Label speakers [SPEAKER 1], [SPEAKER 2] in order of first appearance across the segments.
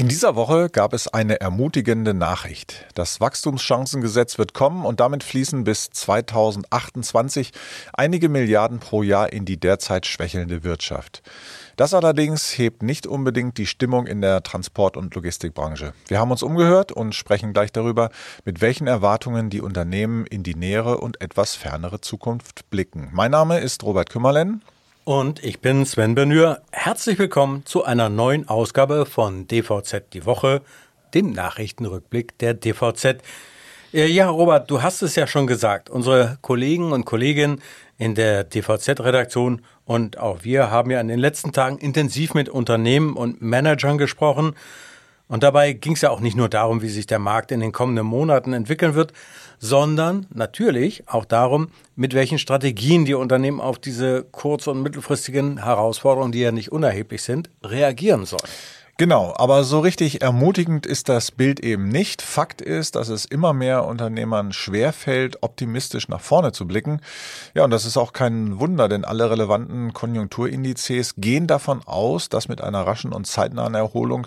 [SPEAKER 1] In dieser Woche gab es eine ermutigende Nachricht. Das Wachstumschancengesetz wird kommen und damit fließen bis 2028 einige Milliarden pro Jahr in die derzeit schwächelnde Wirtschaft. Das allerdings hebt nicht unbedingt die Stimmung in der Transport- und Logistikbranche. Wir haben uns umgehört und sprechen gleich darüber, mit welchen Erwartungen die Unternehmen in die nähere und etwas fernere Zukunft blicken. Mein Name ist Robert Kümmerlen.
[SPEAKER 2] Und ich bin Sven Benür. Herzlich willkommen zu einer neuen Ausgabe von DVZ die Woche, dem Nachrichtenrückblick der DVZ. Äh, ja, Robert, du hast es ja schon gesagt. Unsere Kollegen und Kolleginnen in der DVZ-Redaktion und auch wir haben ja in den letzten Tagen intensiv mit Unternehmen und Managern gesprochen. Und dabei ging es ja auch nicht nur darum, wie sich der Markt in den kommenden Monaten entwickeln wird, sondern natürlich auch darum, mit welchen Strategien die Unternehmen auf diese kurz- und mittelfristigen Herausforderungen, die ja nicht unerheblich sind, reagieren sollen.
[SPEAKER 1] Genau, aber so richtig ermutigend ist das Bild eben nicht. Fakt ist, dass es immer mehr Unternehmern schwerfällt, optimistisch nach vorne zu blicken. Ja, und das ist auch kein Wunder, denn alle relevanten Konjunkturindizes gehen davon aus, dass mit einer raschen und zeitnahen Erholung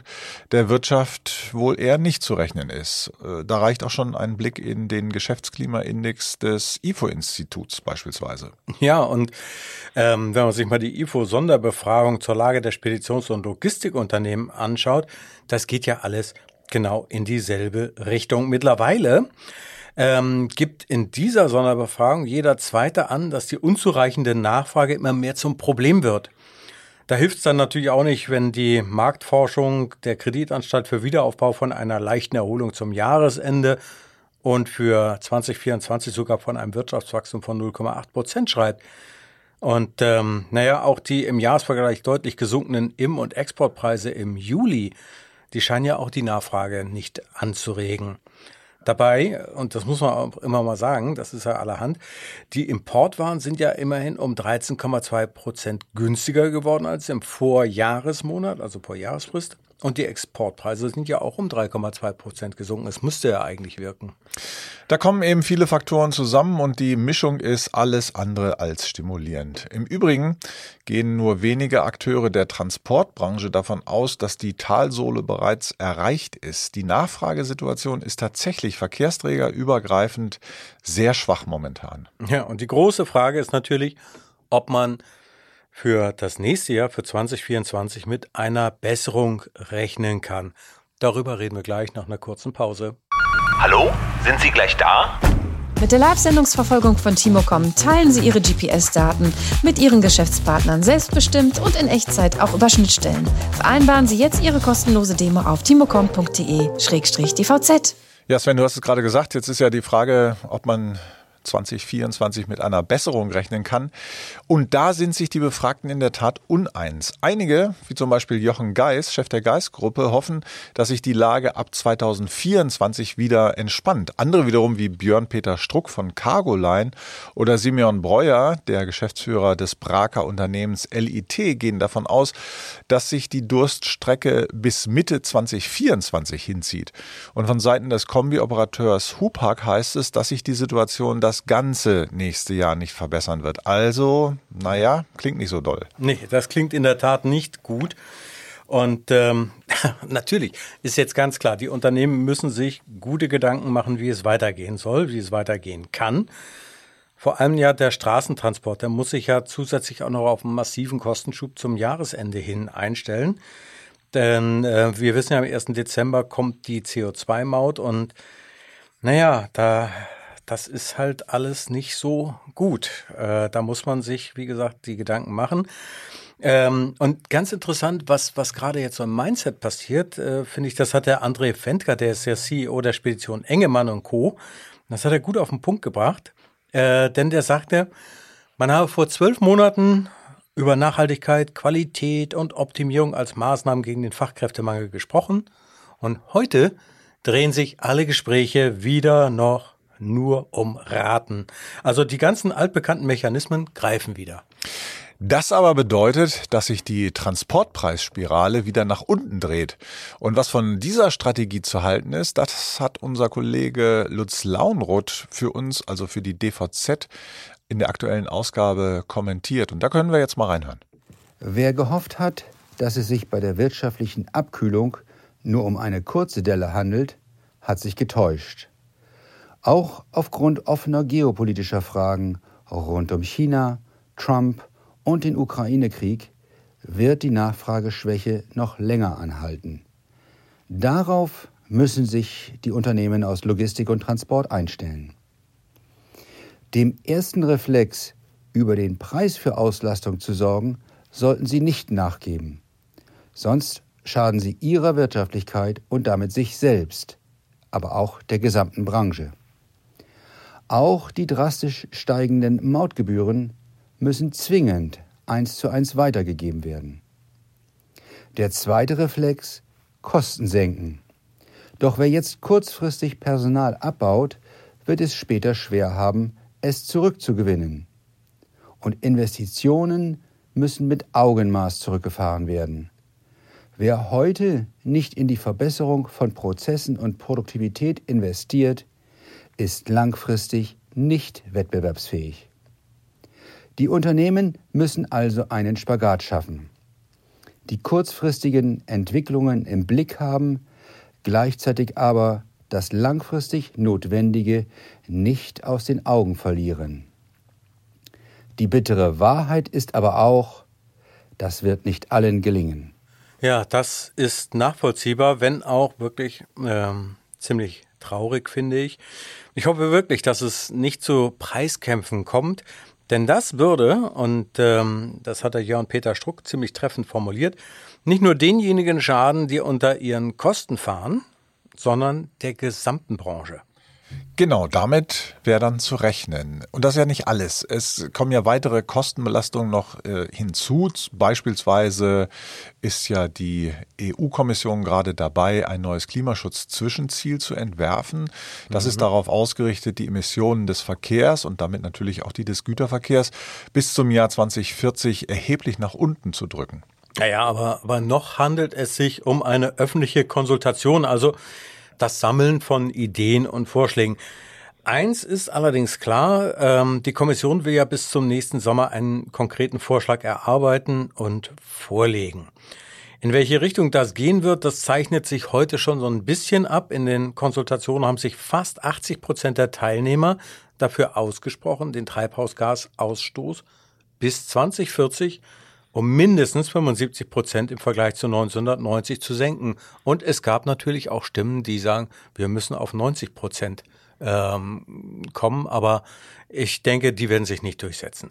[SPEAKER 1] der Wirtschaft wohl eher nicht zu rechnen ist. Äh, da reicht auch schon ein Blick in den Geschäftsklimaindex des IFO-Instituts beispielsweise.
[SPEAKER 2] Ja, und ähm, wenn man sich mal die IFO-Sonderbefragung zur Lage der Speditions- und Logistikunternehmen anschaut, das geht ja alles genau in dieselbe Richtung. Mittlerweile ähm, gibt in dieser Sonderbefragung jeder Zweite an, dass die unzureichende Nachfrage immer mehr zum Problem wird. Da hilft es dann natürlich auch nicht, wenn die Marktforschung der Kreditanstalt für Wiederaufbau von einer leichten Erholung zum Jahresende und für 2024 sogar von einem Wirtschaftswachstum von 0,8 Prozent schreibt. Und ähm, naja, auch die im Jahresvergleich deutlich gesunkenen Im- und Exportpreise im Juli, die scheinen ja auch die Nachfrage nicht anzuregen. Dabei, und das muss man auch immer mal sagen, das ist ja allerhand, die Importwaren sind ja immerhin um 13,2 Prozent günstiger geworden als im Vorjahresmonat, also Vorjahresfrist. Und die Exportpreise sind ja auch um 3,2 Prozent gesunken. Es müsste ja eigentlich wirken.
[SPEAKER 1] Da kommen eben viele Faktoren zusammen und die Mischung ist alles andere als stimulierend. Im Übrigen gehen nur wenige Akteure der Transportbranche davon aus, dass die Talsohle bereits erreicht ist. Die Nachfragesituation ist tatsächlich verkehrsträgerübergreifend sehr schwach momentan.
[SPEAKER 2] Ja, und die große Frage ist natürlich, ob man für das nächste Jahr, für 2024, mit einer Besserung rechnen kann. Darüber reden wir gleich nach einer kurzen Pause.
[SPEAKER 3] Hallo, sind Sie gleich da?
[SPEAKER 4] Mit der Live-Sendungsverfolgung von Timocom teilen Sie Ihre GPS-Daten mit Ihren Geschäftspartnern selbstbestimmt und in Echtzeit auch über Schnittstellen. Vereinbaren Sie jetzt Ihre kostenlose Demo auf timocom.de-dvz.
[SPEAKER 1] Ja, Sven, du hast es gerade gesagt, jetzt ist ja die Frage, ob man 2024 mit einer Besserung rechnen kann. Und da sind sich die Befragten in der Tat uneins. Einige, wie zum Beispiel Jochen Geis, Chef der Geis-Gruppe, hoffen, dass sich die Lage ab 2024 wieder entspannt. Andere wiederum, wie Björn-Peter Struck von Cargoline oder Simeon Breuer, der Geschäftsführer des Braker Unternehmens LIT, gehen davon aus, dass sich die Durststrecke bis Mitte 2024 hinzieht. Und von Seiten des Kombi-Operateurs Hupak heißt es, dass sich die Situation das das ganze nächste Jahr nicht verbessern wird. Also, naja, klingt nicht so doll.
[SPEAKER 2] Nee, das klingt in der Tat nicht gut. Und ähm, natürlich ist jetzt ganz klar, die Unternehmen müssen sich gute Gedanken machen, wie es weitergehen soll, wie es weitergehen kann. Vor allem ja der Straßentransport, der muss sich ja zusätzlich auch noch auf einen massiven Kostenschub zum Jahresende hin einstellen. Denn äh, wir wissen ja, am 1. Dezember kommt die CO2-Maut und naja, da das ist halt alles nicht so gut. Äh, da muss man sich, wie gesagt, die Gedanken machen. Ähm, und ganz interessant, was, was gerade jetzt so im Mindset passiert, äh, finde ich, das hat der André Fendker, der ist der CEO der Spedition Engemann und Co. Das hat er gut auf den Punkt gebracht, äh, denn der sagte, man habe vor zwölf Monaten über Nachhaltigkeit, Qualität und Optimierung als Maßnahmen gegen den Fachkräftemangel gesprochen und heute drehen sich alle Gespräche wieder noch nur um Raten. Also die ganzen altbekannten Mechanismen greifen wieder.
[SPEAKER 1] Das aber bedeutet, dass sich die Transportpreisspirale wieder nach unten dreht. Und was von dieser Strategie zu halten ist, das hat unser Kollege Lutz Launroth für uns, also für die DVZ, in der aktuellen Ausgabe kommentiert. Und da können wir jetzt mal reinhören.
[SPEAKER 5] Wer gehofft hat, dass es sich bei der wirtschaftlichen Abkühlung nur um eine kurze Delle handelt, hat sich getäuscht. Auch aufgrund offener geopolitischer Fragen rund um China, Trump und den Ukraine-Krieg wird die Nachfrageschwäche noch länger anhalten. Darauf müssen sich die Unternehmen aus Logistik und Transport einstellen. Dem ersten Reflex, über den Preis für Auslastung zu sorgen, sollten sie nicht nachgeben. Sonst schaden sie ihrer Wirtschaftlichkeit und damit sich selbst, aber auch der gesamten Branche. Auch die drastisch steigenden Mautgebühren müssen zwingend eins zu eins weitergegeben werden. Der zweite Reflex Kosten senken. Doch wer jetzt kurzfristig Personal abbaut, wird es später schwer haben, es zurückzugewinnen. Und Investitionen müssen mit Augenmaß zurückgefahren werden. Wer heute nicht in die Verbesserung von Prozessen und Produktivität investiert, ist langfristig nicht wettbewerbsfähig. Die Unternehmen müssen also einen Spagat schaffen. Die kurzfristigen Entwicklungen im Blick haben, gleichzeitig aber das langfristig Notwendige nicht aus den Augen verlieren. Die bittere Wahrheit ist aber auch, das wird nicht allen gelingen.
[SPEAKER 2] Ja, das ist nachvollziehbar, wenn auch wirklich ähm, ziemlich traurig, finde ich. Ich hoffe wirklich, dass es nicht zu Preiskämpfen kommt, denn das würde, und ähm, das hat der Jörn-Peter Struck ziemlich treffend formuliert, nicht nur denjenigen schaden, die unter ihren Kosten fahren, sondern der gesamten Branche.
[SPEAKER 1] Genau, damit wäre dann zu rechnen. Und das ist ja nicht alles. Es kommen ja weitere Kostenbelastungen noch äh, hinzu. Beispielsweise ist ja die EU-Kommission gerade dabei, ein neues Klimaschutz-Zwischenziel zu entwerfen. Das mhm. ist darauf ausgerichtet, die Emissionen des Verkehrs und damit natürlich auch die des Güterverkehrs bis zum Jahr 2040 erheblich nach unten zu drücken.
[SPEAKER 2] Naja, aber, aber noch handelt es sich um eine öffentliche Konsultation. Also das Sammeln von Ideen und Vorschlägen. Eins ist allerdings klar, ähm, die Kommission will ja bis zum nächsten Sommer einen konkreten Vorschlag erarbeiten und vorlegen. In welche Richtung das gehen wird, das zeichnet sich heute schon so ein bisschen ab. In den Konsultationen haben sich fast 80 Prozent der Teilnehmer dafür ausgesprochen, den Treibhausgasausstoß bis 2040 um mindestens 75 Prozent im Vergleich zu 1990 zu senken. Und es gab natürlich auch Stimmen, die sagen, wir müssen auf 90 Prozent ähm, kommen. Aber ich denke, die werden sich nicht durchsetzen.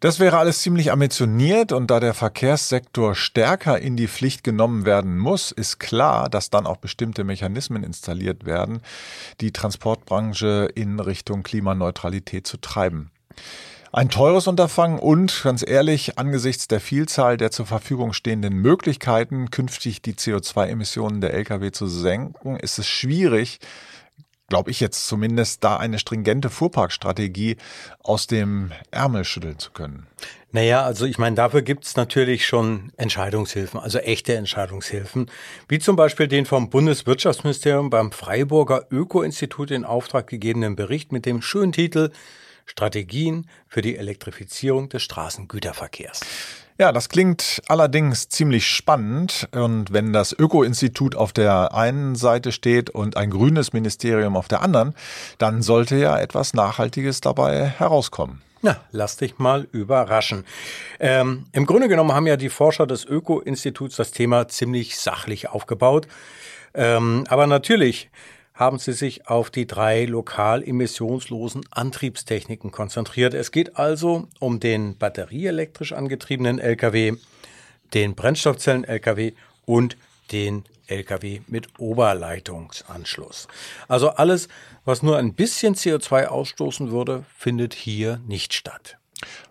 [SPEAKER 1] Das wäre alles ziemlich ambitioniert und da der Verkehrssektor stärker in die Pflicht genommen werden muss, ist klar, dass dann auch bestimmte Mechanismen installiert werden, die Transportbranche in Richtung Klimaneutralität zu treiben. Ein teures Unterfangen und, ganz ehrlich, angesichts der Vielzahl der zur Verfügung stehenden Möglichkeiten, künftig die CO2-Emissionen der Lkw zu senken, ist es schwierig, glaube ich jetzt zumindest, da eine stringente Fuhrparkstrategie aus dem Ärmel schütteln zu können.
[SPEAKER 2] Naja, also ich meine, dafür gibt's natürlich schon Entscheidungshilfen, also echte Entscheidungshilfen, wie zum Beispiel den vom Bundeswirtschaftsministerium beim Freiburger Öko-Institut in Auftrag gegebenen Bericht mit dem schönen Titel Strategien für die Elektrifizierung des Straßengüterverkehrs.
[SPEAKER 1] Ja, das klingt allerdings ziemlich spannend. Und wenn das Öko-Institut auf der einen Seite steht und ein grünes Ministerium auf der anderen, dann sollte ja etwas Nachhaltiges dabei herauskommen.
[SPEAKER 2] Na, lass dich mal überraschen. Ähm, Im Grunde genommen haben ja die Forscher des Öko-Instituts das Thema ziemlich sachlich aufgebaut. Ähm, aber natürlich haben sie sich auf die drei lokal emissionslosen Antriebstechniken konzentriert. Es geht also um den batterieelektrisch angetriebenen Lkw, den Brennstoffzellen-Lkw und den Lkw mit Oberleitungsanschluss. Also alles, was nur ein bisschen CO2 ausstoßen würde, findet hier nicht statt.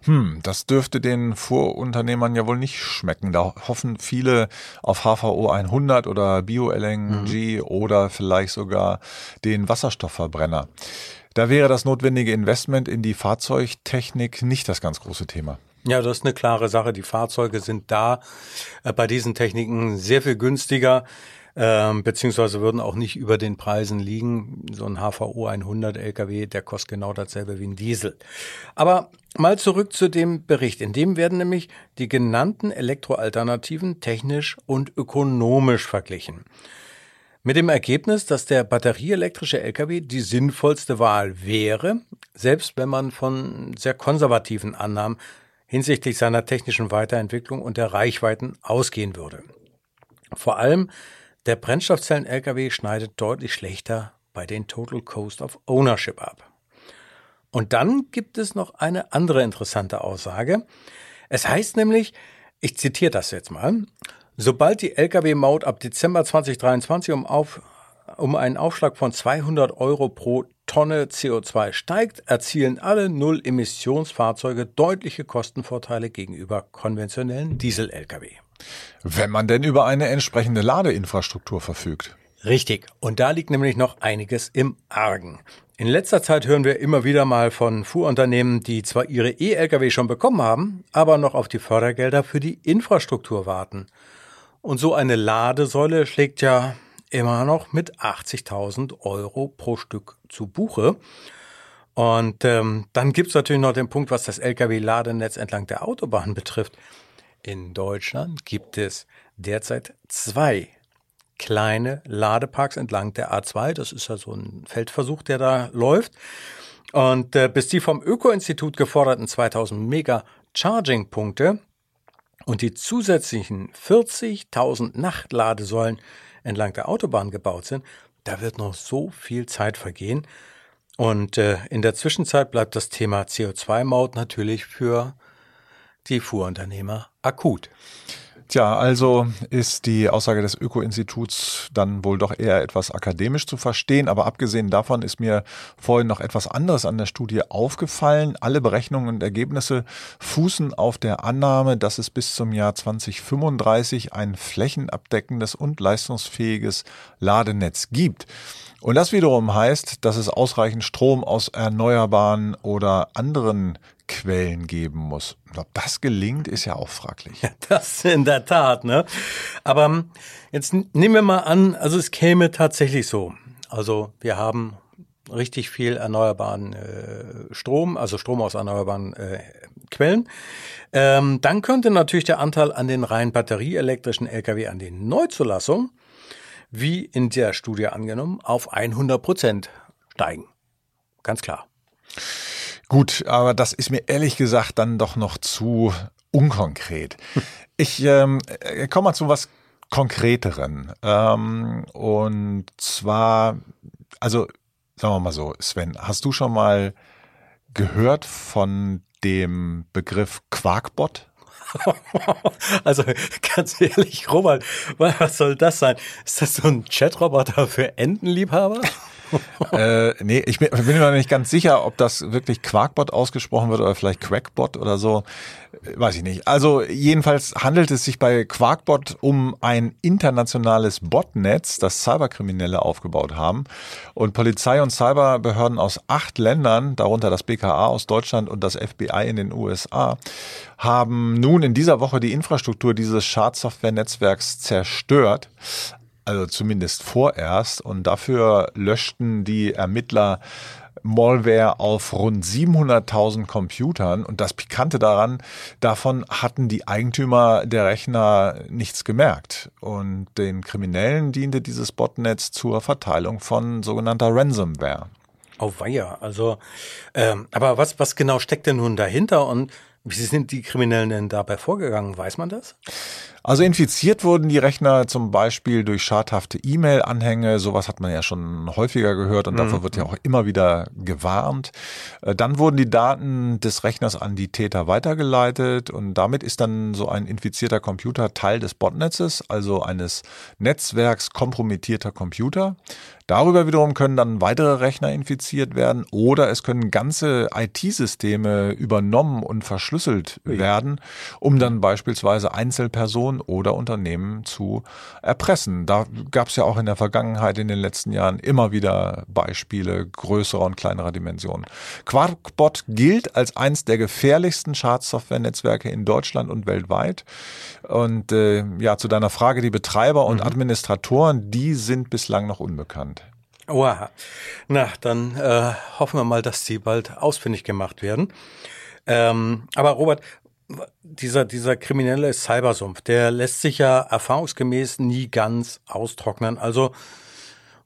[SPEAKER 1] Hm, das dürfte den Vorunternehmern ja wohl nicht schmecken. Da hoffen viele auf HVO 100 oder Bio-LNG mhm. oder vielleicht sogar den Wasserstoffverbrenner. Da wäre das notwendige Investment in die Fahrzeugtechnik nicht das ganz große Thema.
[SPEAKER 2] Ja, das ist eine klare Sache. Die Fahrzeuge sind da äh, bei diesen Techniken sehr viel günstiger ähm, beziehungsweise würden auch nicht über den Preisen liegen. So ein HVO 100 LKW, der kostet genau dasselbe wie ein Diesel. Aber mal zurück zu dem Bericht. In dem werden nämlich die genannten Elektroalternativen technisch und ökonomisch verglichen. Mit dem Ergebnis, dass der batterieelektrische LKW die sinnvollste Wahl wäre, selbst wenn man von sehr konservativen Annahmen hinsichtlich seiner technischen Weiterentwicklung und der Reichweiten ausgehen würde. Vor allem der Brennstoffzellen-LKW schneidet deutlich schlechter bei den Total Cost of Ownership ab. Und dann gibt es noch eine andere interessante Aussage. Es heißt nämlich, ich zitiere das jetzt mal, sobald die Lkw-Maut ab Dezember 2023 um, auf, um einen Aufschlag von 200 Euro pro Tonne CO2 steigt, erzielen alle Null-Emissionsfahrzeuge deutliche Kostenvorteile gegenüber konventionellen Diesel-Lkw.
[SPEAKER 1] Wenn man denn über eine entsprechende Ladeinfrastruktur verfügt.
[SPEAKER 2] Richtig. Und da liegt nämlich noch einiges im Argen. In letzter Zeit hören wir immer wieder mal von Fuhrunternehmen, die zwar ihre E-Lkw schon bekommen haben, aber noch auf die Fördergelder für die Infrastruktur warten. Und so eine Ladesäule schlägt ja immer noch mit 80.000 Euro pro Stück zu Buche. Und ähm, dann gibt's natürlich noch den Punkt, was das Lkw-Ladenetz entlang der Autobahn betrifft. In Deutschland gibt es derzeit zwei kleine Ladeparks entlang der A2. Das ist ja so ein Feldversuch, der da läuft. Und äh, bis die vom Öko-Institut geforderten 2000 Mega Charging-Punkte und die zusätzlichen 40.000 Nachtladesäulen entlang der Autobahn gebaut sind, da wird noch so viel Zeit vergehen. Und äh, in der Zwischenzeit bleibt das Thema CO2-Maut natürlich für die Fuhrunternehmer akut.
[SPEAKER 1] Tja, also ist die Aussage des Öko-Instituts dann wohl doch eher etwas akademisch zu verstehen. Aber abgesehen davon ist mir vorhin noch etwas anderes an der Studie aufgefallen. Alle Berechnungen und Ergebnisse fußen auf der Annahme, dass es bis zum Jahr 2035 ein flächenabdeckendes und leistungsfähiges Ladenetz gibt. Und das wiederum heißt, dass es ausreichend Strom aus erneuerbaren oder anderen Quellen geben muss. Ob das gelingt, ist ja auch fraglich. Ja,
[SPEAKER 2] das in der Tat, ne? Aber ähm, jetzt nehmen wir mal an, also es käme tatsächlich so. Also wir haben richtig viel erneuerbaren äh, Strom, also Strom aus erneuerbaren äh, Quellen. Ähm, dann könnte natürlich der Anteil an den rein batterieelektrischen Lkw an den Neuzulassungen wie in der Studie angenommen, auf 100 Prozent steigen. Ganz klar.
[SPEAKER 1] Gut, aber das ist mir ehrlich gesagt dann doch noch zu unkonkret. Ich ähm, äh, komme mal zu was Konkreteren. Ähm, und zwar, also sagen wir mal so, Sven, hast du schon mal gehört von dem Begriff Quarkbot?
[SPEAKER 2] also ganz ehrlich, Robert, was soll das sein? Ist das so ein Chatroboter für Entenliebhaber?
[SPEAKER 1] Äh, nee, ich bin, bin mir noch nicht ganz sicher, ob das wirklich Quarkbot ausgesprochen wird oder vielleicht Quackbot oder so. Weiß ich nicht. Also jedenfalls handelt es sich bei Quarkbot um ein internationales Botnetz, das Cyberkriminelle aufgebaut haben. Und Polizei und Cyberbehörden aus acht Ländern, darunter das BKA aus Deutschland und das FBI in den USA, haben nun in dieser Woche die Infrastruktur dieses Schadsoftware-Netzwerks zerstört also zumindest vorerst. Und dafür löschten die Ermittler Malware auf rund 700.000 Computern. Und das Pikante daran, davon hatten die Eigentümer der Rechner nichts gemerkt. Und den Kriminellen diente dieses Botnetz zur Verteilung von sogenannter Ransomware.
[SPEAKER 2] Oh weia, also, ähm, aber was, was genau steckt denn nun dahinter und wie sind die Kriminellen denn dabei vorgegangen? Weiß man das?
[SPEAKER 1] Also infiziert wurden die Rechner zum Beispiel durch schadhafte E-Mail-Anhänge. Sowas hat man ja schon häufiger gehört und mhm. davor wird ja auch immer wieder gewarnt. Äh, dann wurden die Daten des Rechners an die Täter weitergeleitet und damit ist dann so ein infizierter Computer Teil des Botnetzes, also eines Netzwerks kompromittierter Computer. Darüber wiederum können dann weitere Rechner infiziert werden oder es können ganze IT-Systeme übernommen und verschlüsselt werden, um dann beispielsweise Einzelpersonen aufzubauen oder Unternehmen zu erpressen. Da gab es ja auch in der Vergangenheit in den letzten Jahren immer wieder Beispiele größerer und kleinerer Dimensionen. Quarkbot gilt als eines der gefährlichsten Schadsoftware-Netzwerke in Deutschland und weltweit. Und äh, ja, zu deiner Frage, die Betreiber und mhm. Administratoren, die sind bislang noch unbekannt.
[SPEAKER 2] Oha. Na, dann äh, hoffen wir mal, dass sie bald ausfindig gemacht werden. Ähm, aber Robert, dieser, dieser kriminelle Cybersumpf, der lässt sich ja erfahrungsgemäß nie ganz austrocknen. Also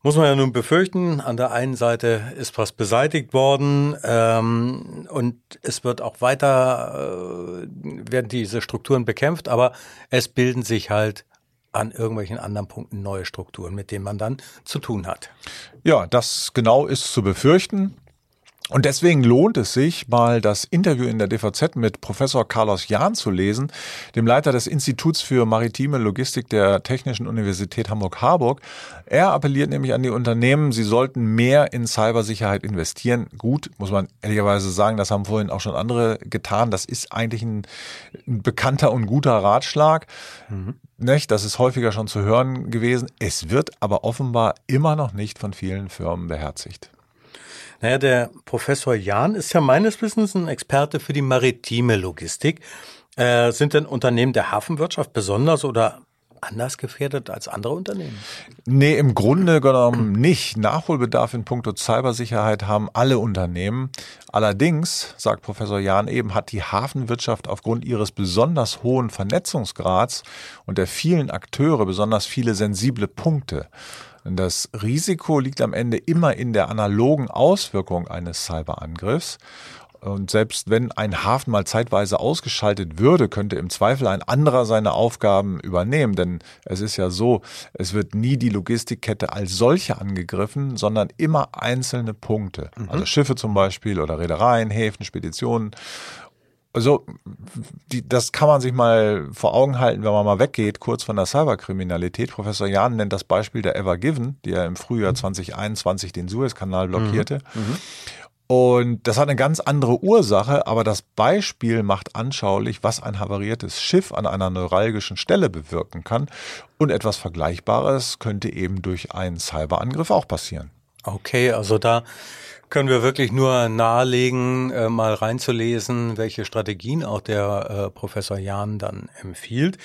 [SPEAKER 2] muss man ja nun befürchten, an der einen Seite ist was beseitigt worden ähm, und es wird auch weiter, äh, werden diese Strukturen bekämpft, aber es bilden sich halt an irgendwelchen anderen Punkten neue Strukturen, mit denen man dann zu tun hat.
[SPEAKER 1] Ja, das genau ist zu befürchten. Und deswegen lohnt es sich, mal das Interview in der DVZ mit Professor Carlos Jahn zu lesen, dem Leiter des Instituts für maritime Logistik der Technischen Universität Hamburg-Harburg. Er appelliert nämlich an die Unternehmen, sie sollten mehr in Cybersicherheit investieren. Gut, muss man ehrlicherweise sagen, das haben vorhin auch schon andere getan. Das ist eigentlich ein, ein bekannter und guter Ratschlag. Mhm. Nicht? Das ist häufiger schon zu hören gewesen. Es wird aber offenbar immer noch nicht von vielen Firmen beherzigt.
[SPEAKER 2] Naja, der Professor Jahn ist ja meines Wissens ein Experte für die maritime Logistik. Äh, sind denn Unternehmen der Hafenwirtschaft besonders oder anders gefährdet als andere Unternehmen?
[SPEAKER 1] Nee, im Grunde genommen nicht. Nachholbedarf in puncto Cybersicherheit haben alle Unternehmen. Allerdings, sagt Professor Jahn eben, hat die Hafenwirtschaft aufgrund ihres besonders hohen Vernetzungsgrads und der vielen Akteure besonders viele sensible Punkte. Das Risiko liegt am Ende immer in der analogen Auswirkung eines Cyberangriffs. Und selbst wenn ein Hafen mal zeitweise ausgeschaltet würde, könnte im Zweifel ein anderer seine Aufgaben übernehmen. Denn es ist ja so, es wird nie die Logistikkette als solche angegriffen, sondern immer einzelne Punkte. Mhm. Also Schiffe zum Beispiel oder Reedereien, Häfen, Speditionen. Also, die, das kann man sich mal vor Augen halten, wenn man mal weggeht, kurz von der Cyberkriminalität. Professor Jahn nennt das Beispiel der Ever Given, die ja im Frühjahr 2021 den Suezkanal blockierte. Mhm. Mhm. Und das hat eine ganz andere Ursache, aber das Beispiel macht anschaulich, was ein havariertes Schiff an einer neuralgischen Stelle bewirken kann. Und etwas Vergleichbares könnte eben durch einen Cyberangriff auch passieren.
[SPEAKER 2] Okay, also da können wir wirklich nur nahelegen, äh, mal reinzulesen, welche Strategien auch der äh, Professor Jahn dann empfiehlt.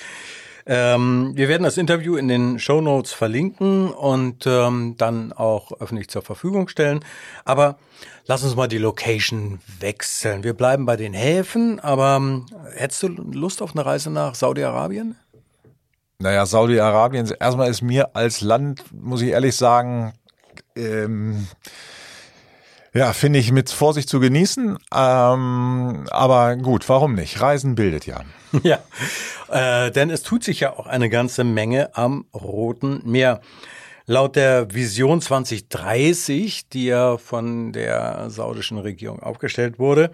[SPEAKER 2] Ähm, wir werden das Interview in den Show Notes verlinken und ähm, dann auch öffentlich zur Verfügung stellen. Aber lass uns mal die Location wechseln. Wir bleiben bei den Häfen, aber ähm, hättest du Lust auf eine Reise nach Saudi-Arabien?
[SPEAKER 1] Naja, Saudi-Arabien, erstmal ist mir als Land, muss ich ehrlich sagen, ähm, ja, finde ich mit Vorsicht zu genießen. Ähm, aber gut, warum nicht? Reisen bildet ja.
[SPEAKER 2] Ja, äh, denn es tut sich ja auch eine ganze Menge am Roten Meer. Laut der Vision 2030, die ja von der saudischen Regierung aufgestellt wurde,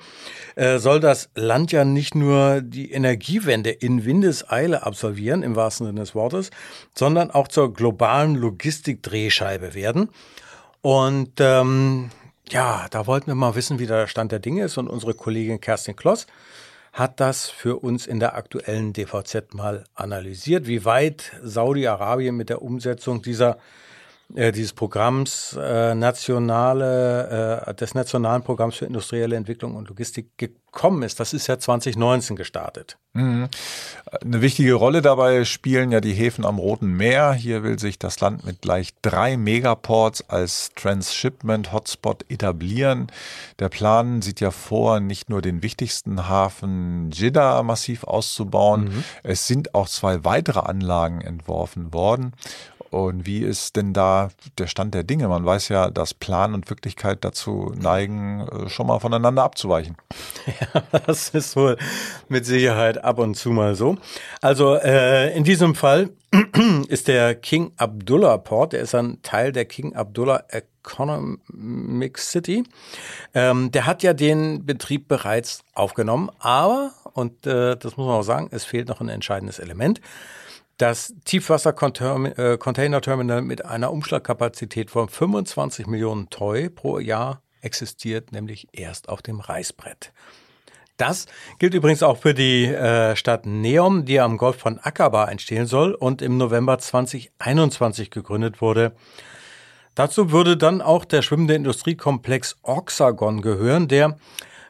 [SPEAKER 2] äh, soll das Land ja nicht nur die Energiewende in Windeseile absolvieren, im wahrsten Sinne des Wortes, sondern auch zur globalen Logistikdrehscheibe werden. Und ähm, ja, da wollten wir mal wissen, wie der Stand der Dinge ist. Und unsere Kollegin Kerstin Kloss hat das für uns in der aktuellen DVZ mal analysiert, wie weit Saudi-Arabien mit der Umsetzung dieser äh, dieses Programms äh, nationale äh, des nationalen Programms für industrielle Entwicklung und Logistik gekommen ist. Das ist ja 2019 gestartet. Mhm.
[SPEAKER 1] Eine wichtige Rolle dabei spielen ja die Häfen am Roten Meer. Hier will sich das Land mit gleich drei Megaports als Transshipment Hotspot etablieren. Der Plan sieht ja vor, nicht nur den wichtigsten Hafen Jeddah massiv auszubauen. Mhm. Es sind auch zwei weitere Anlagen entworfen worden. Und wie ist denn da der Stand der Dinge? Man weiß ja, dass Plan und Wirklichkeit dazu neigen, äh, schon mal voneinander abzuweichen.
[SPEAKER 2] Ja, das ist wohl mit Sicherheit ab und zu mal so. Also äh, in diesem Fall ist der King Abdullah Port, der ist ein Teil der King Abdullah Economic City. Ähm, der hat ja den Betrieb bereits aufgenommen, aber, und äh, das muss man auch sagen, es fehlt noch ein entscheidendes Element. Das Tiefwasser-Container-Terminal mit einer Umschlagkapazität von 25 Millionen Toy pro Jahr existiert nämlich erst auf dem Reißbrett. Das gilt übrigens auch für die äh, Stadt Neom, die am Golf von Aqaba entstehen soll und im November 2021 gegründet wurde. Dazu würde dann auch der schwimmende Industriekomplex Oxagon gehören, der,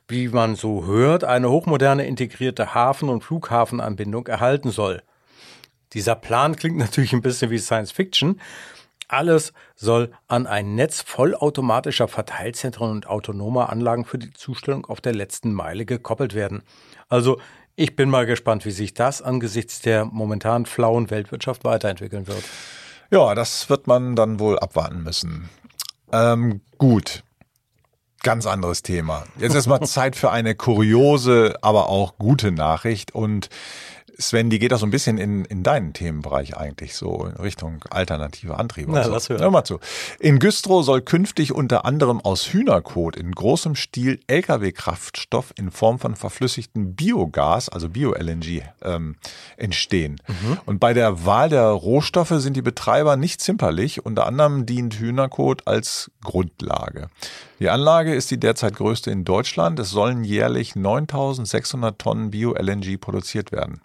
[SPEAKER 2] wie man so hört, eine hochmoderne integrierte Hafen- und Flughafenanbindung erhalten soll. Dieser Plan klingt natürlich ein bisschen wie Science Fiction. Alles soll an ein Netz vollautomatischer Verteilzentren und autonomer Anlagen für die Zustellung auf der letzten Meile gekoppelt werden. Also ich bin mal gespannt, wie sich das angesichts der momentan flauen Weltwirtschaft weiterentwickeln wird.
[SPEAKER 1] Ja, das wird man dann wohl abwarten müssen. Ähm, gut. Ganz anderes Thema. Jetzt ist mal Zeit für eine kuriose, aber auch gute Nachricht und Sven, die geht auch so ein bisschen in, in deinen Themenbereich eigentlich, so in Richtung alternative Antriebe.
[SPEAKER 2] Na,
[SPEAKER 1] so.
[SPEAKER 2] lass hören.
[SPEAKER 1] Hör mal zu. In Güstrow soll künftig unter anderem aus Hühnerkot in großem Stil Lkw-Kraftstoff in Form von verflüssigtem Biogas, also Bio-LNG, ähm, entstehen.
[SPEAKER 2] Mhm.
[SPEAKER 1] Und bei der Wahl der Rohstoffe sind die Betreiber nicht zimperlich. Unter anderem dient Hühnerkot als Grundlage. Die Anlage ist die derzeit größte in Deutschland. Es sollen jährlich 9600 Tonnen Bio-LNG produziert werden.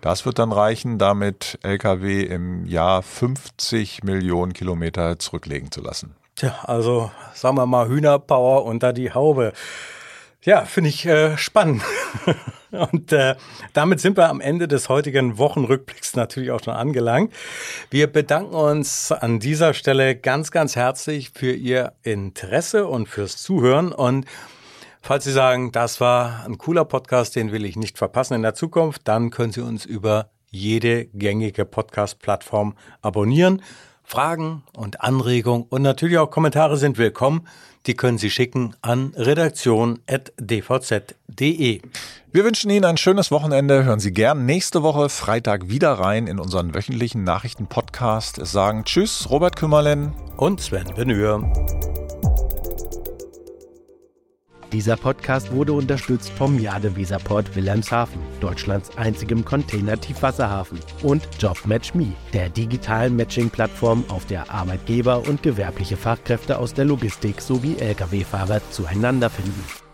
[SPEAKER 1] Das wird dann reichen, damit Lkw im Jahr 50 Millionen Kilometer zurücklegen zu lassen.
[SPEAKER 2] Tja, also sagen wir mal Hühnerpower unter die Haube. Ja, finde ich äh, spannend. Und äh, damit sind wir am Ende des heutigen Wochenrückblicks natürlich auch schon angelangt. Wir bedanken uns an dieser Stelle ganz, ganz herzlich für Ihr Interesse und fürs Zuhören. Und falls Sie sagen, das war ein cooler Podcast, den will ich nicht verpassen in der Zukunft, dann können Sie uns über jede gängige Podcast-Plattform abonnieren. Fragen und Anregungen und natürlich auch Kommentare sind willkommen. Die können Sie schicken an redaktion.dvz.de.
[SPEAKER 1] Wir wünschen Ihnen ein schönes Wochenende. Hören Sie gern nächste Woche Freitag wieder rein in unseren wöchentlichen Nachrichten-Podcast. Es sagen Tschüss, Robert Kümmerlen.
[SPEAKER 2] Und Sven Benür.
[SPEAKER 6] Dieser Podcast wurde unterstützt vom Jadeweserport Wilhelmshaven, Deutschlands einzigem Container-Tiefwasserhafen, und JobMatchMe, der digitalen Matching-Plattform, auf der Arbeitgeber und gewerbliche Fachkräfte aus der Logistik sowie Lkw-Fahrer zueinander finden.